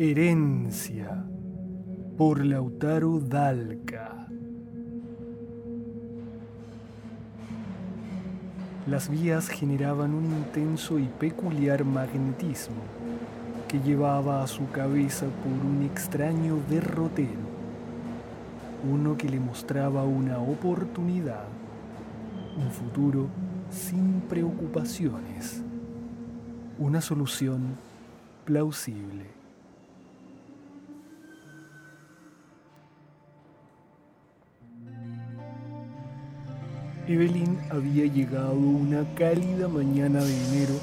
Herencia por Lautaro Dalca. Las vías generaban un intenso y peculiar magnetismo que llevaba a su cabeza por un extraño derrotero, uno que le mostraba una oportunidad, un futuro sin preocupaciones, una solución plausible. Evelyn había llegado una cálida mañana de enero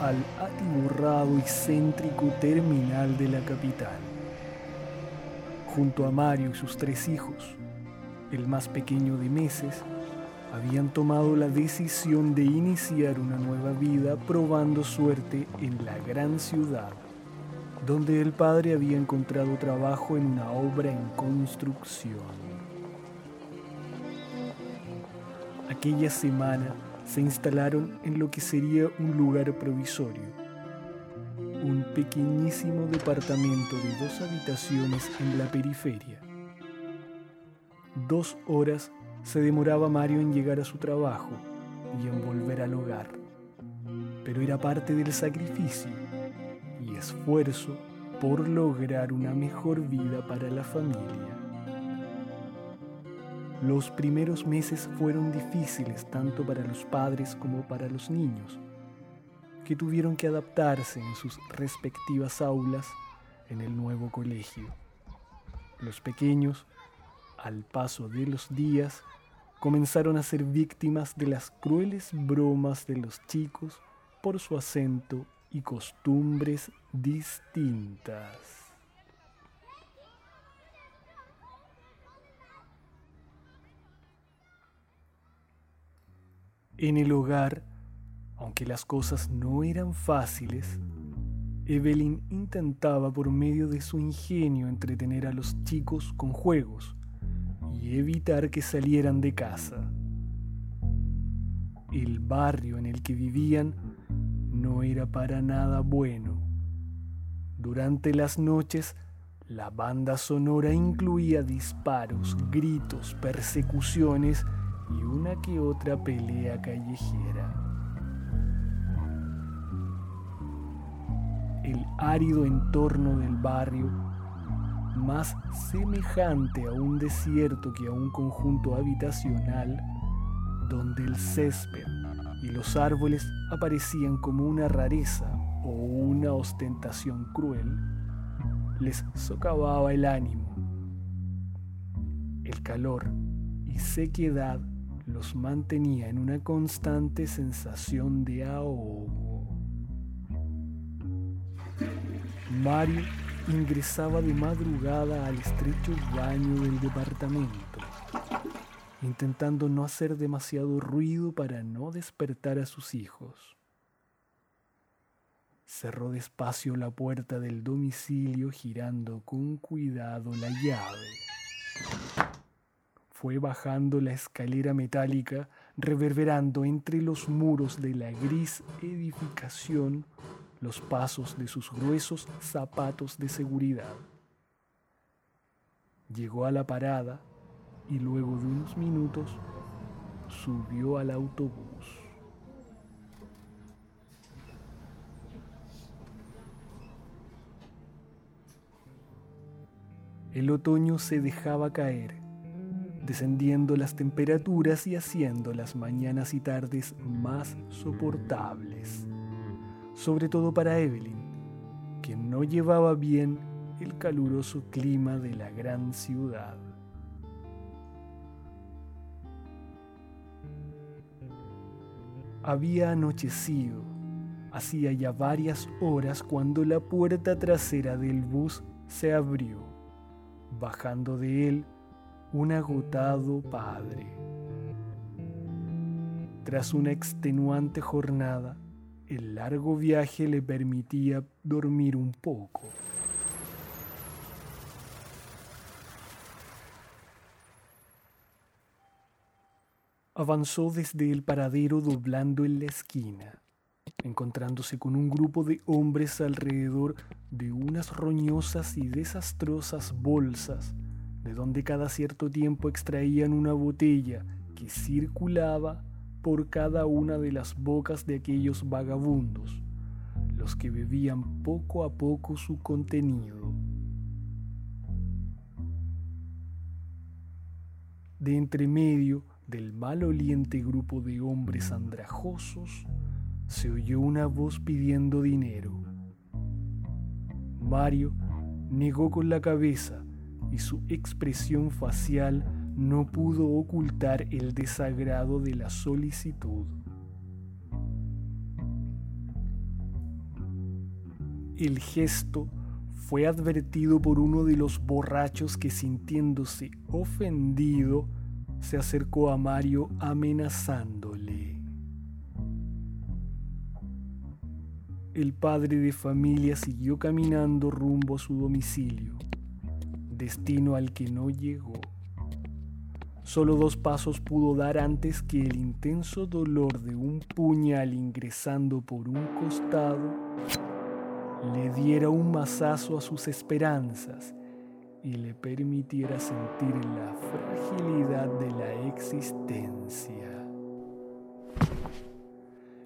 al atiborrado y céntrico terminal de la capital. Junto a Mario y sus tres hijos, el más pequeño de meses, habían tomado la decisión de iniciar una nueva vida probando suerte en la gran ciudad, donde el padre había encontrado trabajo en una obra en construcción. Aquella semana se instalaron en lo que sería un lugar provisorio, un pequeñísimo departamento de dos habitaciones en la periferia. Dos horas se demoraba Mario en llegar a su trabajo y en volver al hogar, pero era parte del sacrificio y esfuerzo por lograr una mejor vida para la familia. Los primeros meses fueron difíciles tanto para los padres como para los niños, que tuvieron que adaptarse en sus respectivas aulas en el nuevo colegio. Los pequeños, al paso de los días, comenzaron a ser víctimas de las crueles bromas de los chicos por su acento y costumbres distintas. En el hogar, aunque las cosas no eran fáciles, Evelyn intentaba por medio de su ingenio entretener a los chicos con juegos y evitar que salieran de casa. El barrio en el que vivían no era para nada bueno. Durante las noches, la banda sonora incluía disparos, gritos, persecuciones y una que otra pelea callejera. El árido entorno del barrio, más semejante a un desierto que a un conjunto habitacional, donde el césped y los árboles aparecían como una rareza o una ostentación cruel, les socavaba el ánimo. El calor y sequedad los mantenía en una constante sensación de ahogo. Mario ingresaba de madrugada al estrecho baño del departamento, intentando no hacer demasiado ruido para no despertar a sus hijos. Cerró despacio la puerta del domicilio girando con cuidado la llave fue bajando la escalera metálica, reverberando entre los muros de la gris edificación los pasos de sus gruesos zapatos de seguridad. Llegó a la parada y luego de unos minutos subió al autobús. El otoño se dejaba caer descendiendo las temperaturas y haciendo las mañanas y tardes más soportables, sobre todo para Evelyn, que no llevaba bien el caluroso clima de la gran ciudad. Había anochecido, hacía ya varias horas cuando la puerta trasera del bus se abrió, bajando de él un agotado padre. Tras una extenuante jornada, el largo viaje le permitía dormir un poco. Avanzó desde el paradero doblando en la esquina, encontrándose con un grupo de hombres alrededor de unas roñosas y desastrosas bolsas, de donde cada cierto tiempo extraían una botella que circulaba por cada una de las bocas de aquellos vagabundos, los que bebían poco a poco su contenido. De entremedio, del maloliente grupo de hombres andrajosos se oyó una voz pidiendo dinero. Mario negó con la cabeza y su expresión facial no pudo ocultar el desagrado de la solicitud. El gesto fue advertido por uno de los borrachos que sintiéndose ofendido se acercó a Mario amenazándole. El padre de familia siguió caminando rumbo a su domicilio, destino al que no llegó. Solo dos pasos pudo dar antes que el intenso dolor de un puñal ingresando por un costado le diera un mazazo a sus esperanzas y le permitiera sentir la fragilidad de la existencia.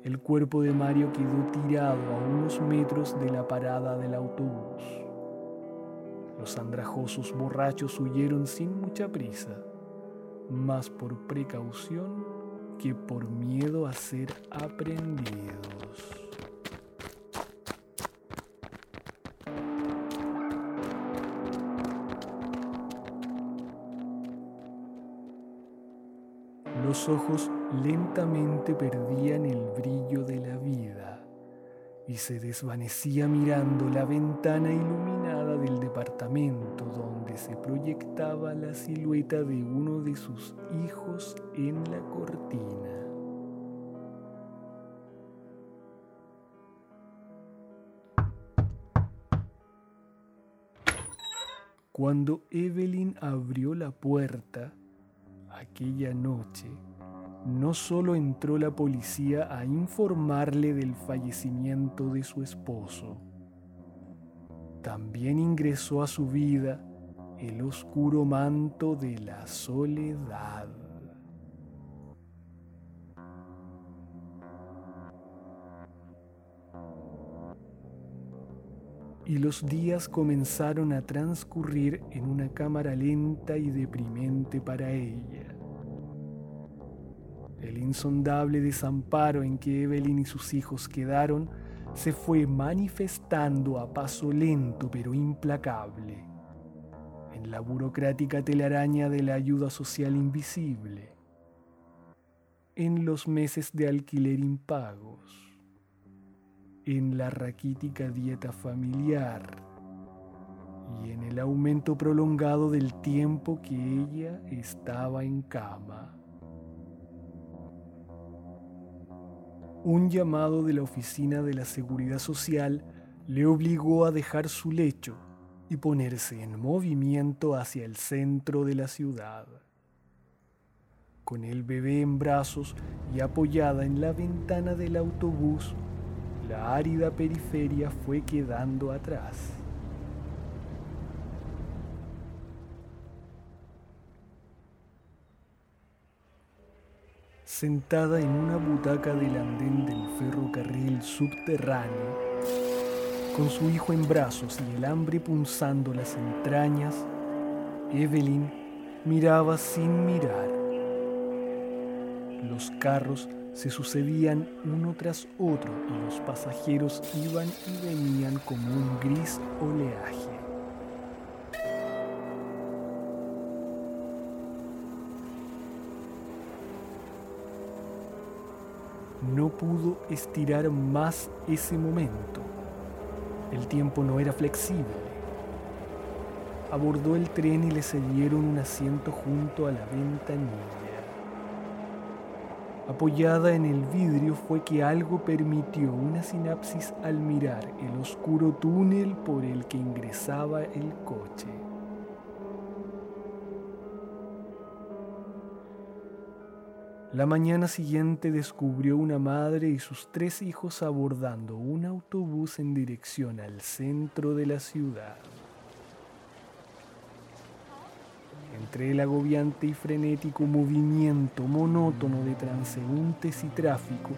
El cuerpo de Mario quedó tirado a unos metros de la parada del autobús. Los andrajosos borrachos huyeron sin mucha prisa, más por precaución que por miedo a ser aprendidos. Los ojos lentamente perdían el brillo de la vida y se desvanecía mirando la ventana iluminada departamento donde se proyectaba la silueta de uno de sus hijos en la cortina. Cuando Evelyn abrió la puerta, aquella noche, no solo entró la policía a informarle del fallecimiento de su esposo, también ingresó a su vida el oscuro manto de la soledad. y los días comenzaron a transcurrir en una cámara lenta y deprimente para ella. El insondable desamparo en que Evelyn y sus hijos quedaron se fue manifestando a paso lento pero implacable en la burocrática telaraña de la ayuda social invisible, en los meses de alquiler impagos en la raquítica dieta familiar y en el aumento prolongado del tiempo que ella estaba en cama. Un llamado de la Oficina de la Seguridad Social le obligó a dejar su lecho y ponerse en movimiento hacia el centro de la ciudad. Con el bebé en brazos y apoyada en la ventana del autobús, la árida periferia fue quedando atrás. Sentada en una butaca del andén del ferrocarril subterráneo, con su hijo en brazos y el hambre punzando las entrañas, Evelyn miraba sin mirar. Los carros se sucedían uno tras otro y los pasajeros iban y venían como un gris oleaje. No pudo estirar más ese momento. El tiempo no era flexible abordó el tren y le cedieron un asiento junto a la ventanilla. Apoyada en el vidrio fue que algo permitió una sinapsis al mirar el oscuro túnel por el que ingresaba el coche. La mañana siguiente descubrió una madre y sus tres hijos abordando un autobús en dirección al centro de la ciudad. entre el agobiante y frenético movimiento monótono de transeúntes y tráfico,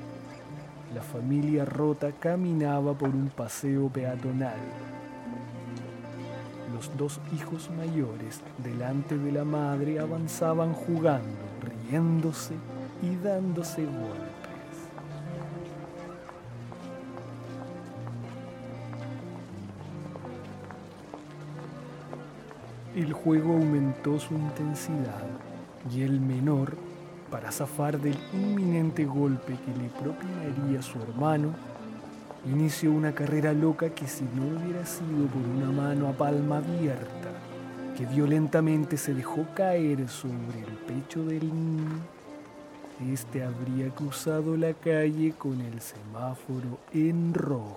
la familia rota caminaba por un paseo peatonal. Los dos hijos mayores delante de la madre avanzaban jugando, riéndose y dándose golpes. El juego aumentó su intensidad y el menor, para zafar del inminente golpe que le propinaría su hermano, inició una carrera loca que si no hubiera sido por una mano a palma abierta, que violentamente se dejó caer sobre el pecho del niño, este habría cruzado la calle con el semáforo en rojo.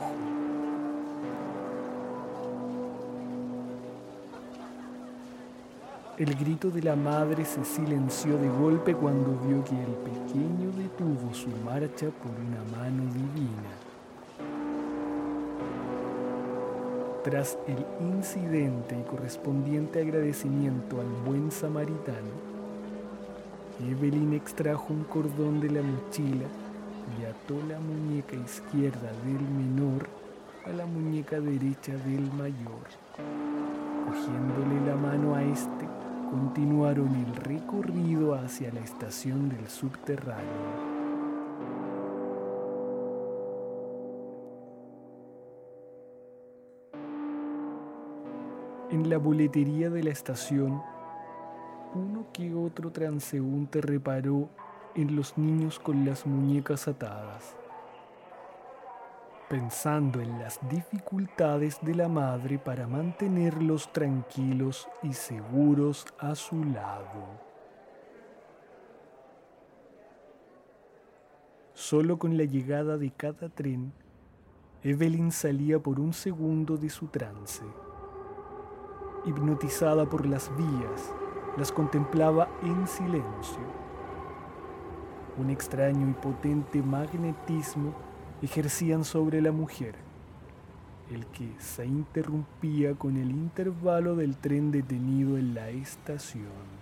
El grito de la madre se silenció de golpe cuando vio que el pequeño detuvo su marcha por una mano divina. Tras el incidente y correspondiente agradecimiento al buen samaritano, Evelyn extrajo un cordón de la mochila y ató la muñeca izquierda del menor a la muñeca derecha del mayor, cogiéndole la mano a este continuaron el recorrido hacia la estación del subterráneo. En la boletería de la estación, uno que otro transeúnte reparó en los niños con las muñecas atadas pensando en las dificultades de la madre para mantenerlos tranquilos y seguros a su lado. Solo con la llegada de cada tren, Evelyn salía por un segundo de su trance. Hipnotizada por las vías, las contemplaba en silencio. Un extraño y potente magnetismo ejercían sobre la mujer, el que se interrumpía con el intervalo del tren detenido en la estación.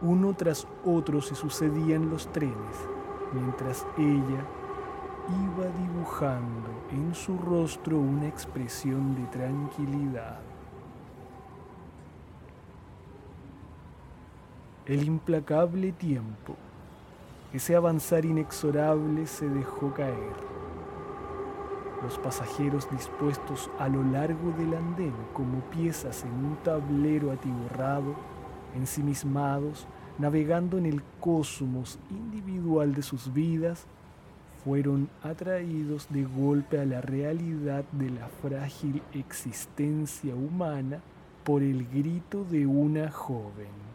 Uno tras otro se sucedían los trenes, mientras ella iba dibujando en su rostro una expresión de tranquilidad. El implacable tiempo, ese avanzar inexorable se dejó caer. Los pasajeros dispuestos a lo largo del andén como piezas en un tablero atiborrado, ensimismados, navegando en el cosmos individual de sus vidas, fueron atraídos de golpe a la realidad de la frágil existencia humana por el grito de una joven.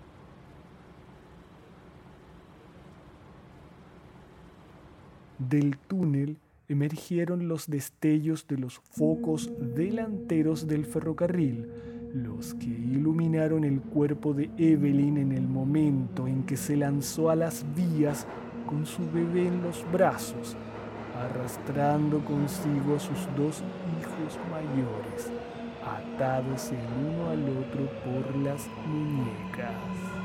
Del túnel emergieron los destellos de los focos delanteros del ferrocarril, los que iluminaron el cuerpo de Evelyn en el momento en que se lanzó a las vías con su bebé en los brazos, arrastrando consigo a sus dos hijos mayores, atados el uno al otro por las muñecas.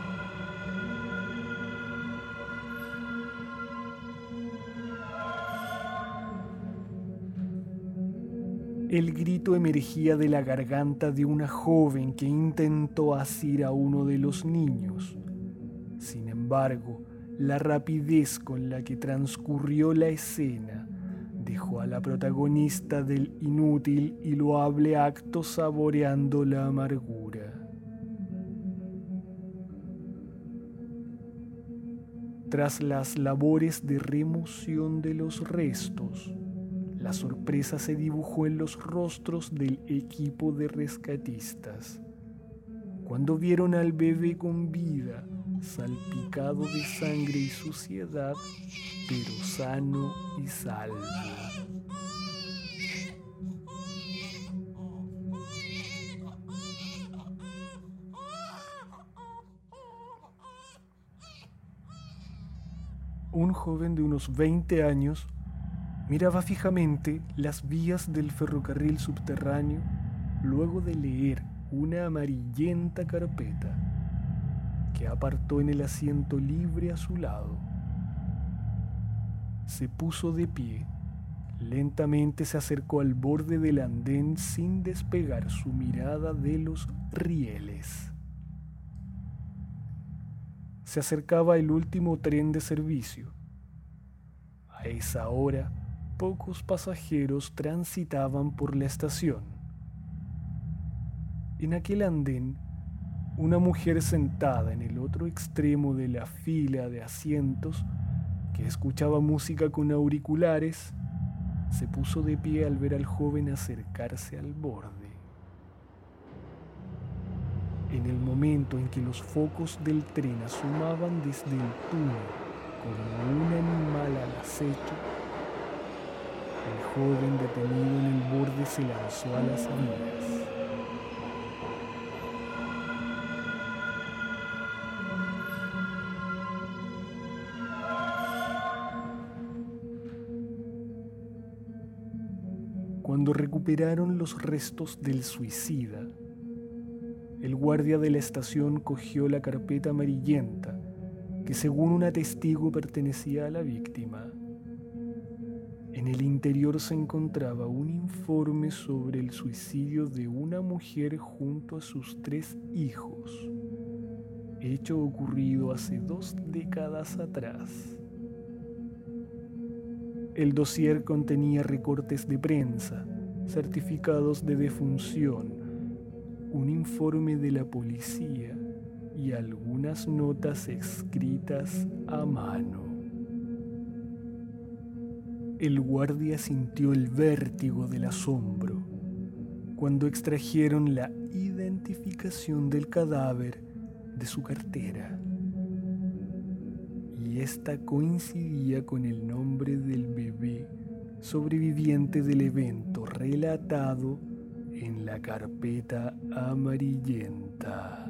El grito emergía de la garganta de una joven que intentó asir a uno de los niños. Sin embargo, la rapidez con la que transcurrió la escena dejó a la protagonista del inútil y loable acto saboreando la amargura. Tras las labores de remoción de los restos, la sorpresa se dibujó en los rostros del equipo de rescatistas. Cuando vieron al bebé con vida, salpicado de sangre y suciedad, pero sano y salvo. Un joven de unos 20 años miraba fijamente las vías del ferrocarril subterráneo luego de leer una amarillenta carpeta que apartó en el asiento libre a su lado. Se puso de pie, lentamente se acercó al borde del andén sin despegar su mirada de los rieles. Se acercaba el último tren de servicio. A esa hora, pocos pasajeros transitaban por la estación. En aquel andén una mujer sentada en el otro extremo de la fila de asientos, que escuchaba música con auriculares, se puso de pie al ver al joven acercarse al borde. En el momento en que los focos del tren asomaban desde el túnel como un animal al acecho, el joven detenido en el borde se lanzó a las vías. Recuperaron los restos del suicida, el guardia de la estación cogió la carpeta amarillenta que según un testigo pertenecía a la víctima. En el interior se encontraba un informe sobre el suicidio de una mujer junto a sus tres hijos, hecho ocurrido hace dos décadas atrás. El dossier contenía recortes de prensa, certificados de defunción, un informe de la policía y algunas notas escritas a mano. El guardia sintió el vértigo del asombro cuando extrajeron la identificación del cadáver de su cartera y esta coincidía con el nombre del bebé sobreviviente del evento relatado en la carpeta amarillenta.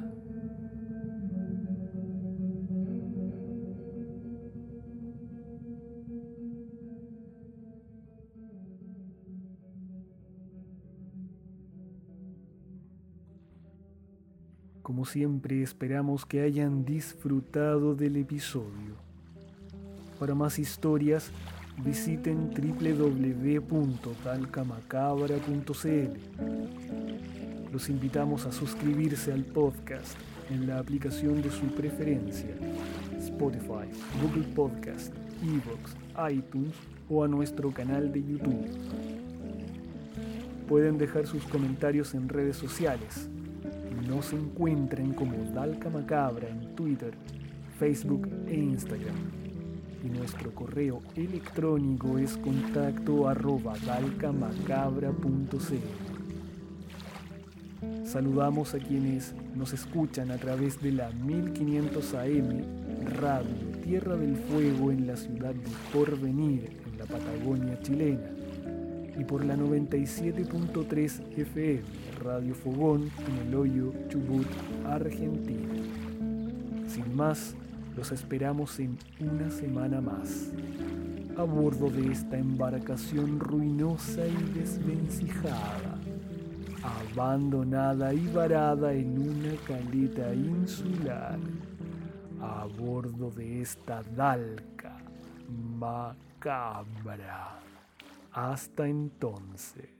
Como siempre esperamos que hayan disfrutado del episodio. Para más historias, visiten www.talcamacabra.cl. Los invitamos a suscribirse al podcast en la aplicación de su preferencia, Spotify, Google Podcast, Evox, iTunes o a nuestro canal de YouTube. Pueden dejar sus comentarios en redes sociales nos encuentren como Dalca Macabra en Twitter, Facebook e Instagram. Y nuestro correo electrónico es contacto arroba Saludamos a quienes nos escuchan a través de la 1500 AM Radio Tierra del Fuego en la ciudad de Porvenir, en la Patagonia chilena y por la 97.3 FM Radio Fogón en el hoyo Chubut, Argentina. Sin más, los esperamos en una semana más, a bordo de esta embarcación ruinosa y desvencijada, abandonada y varada en una caleta insular, a bordo de esta dalca macabra. Hasta entonces.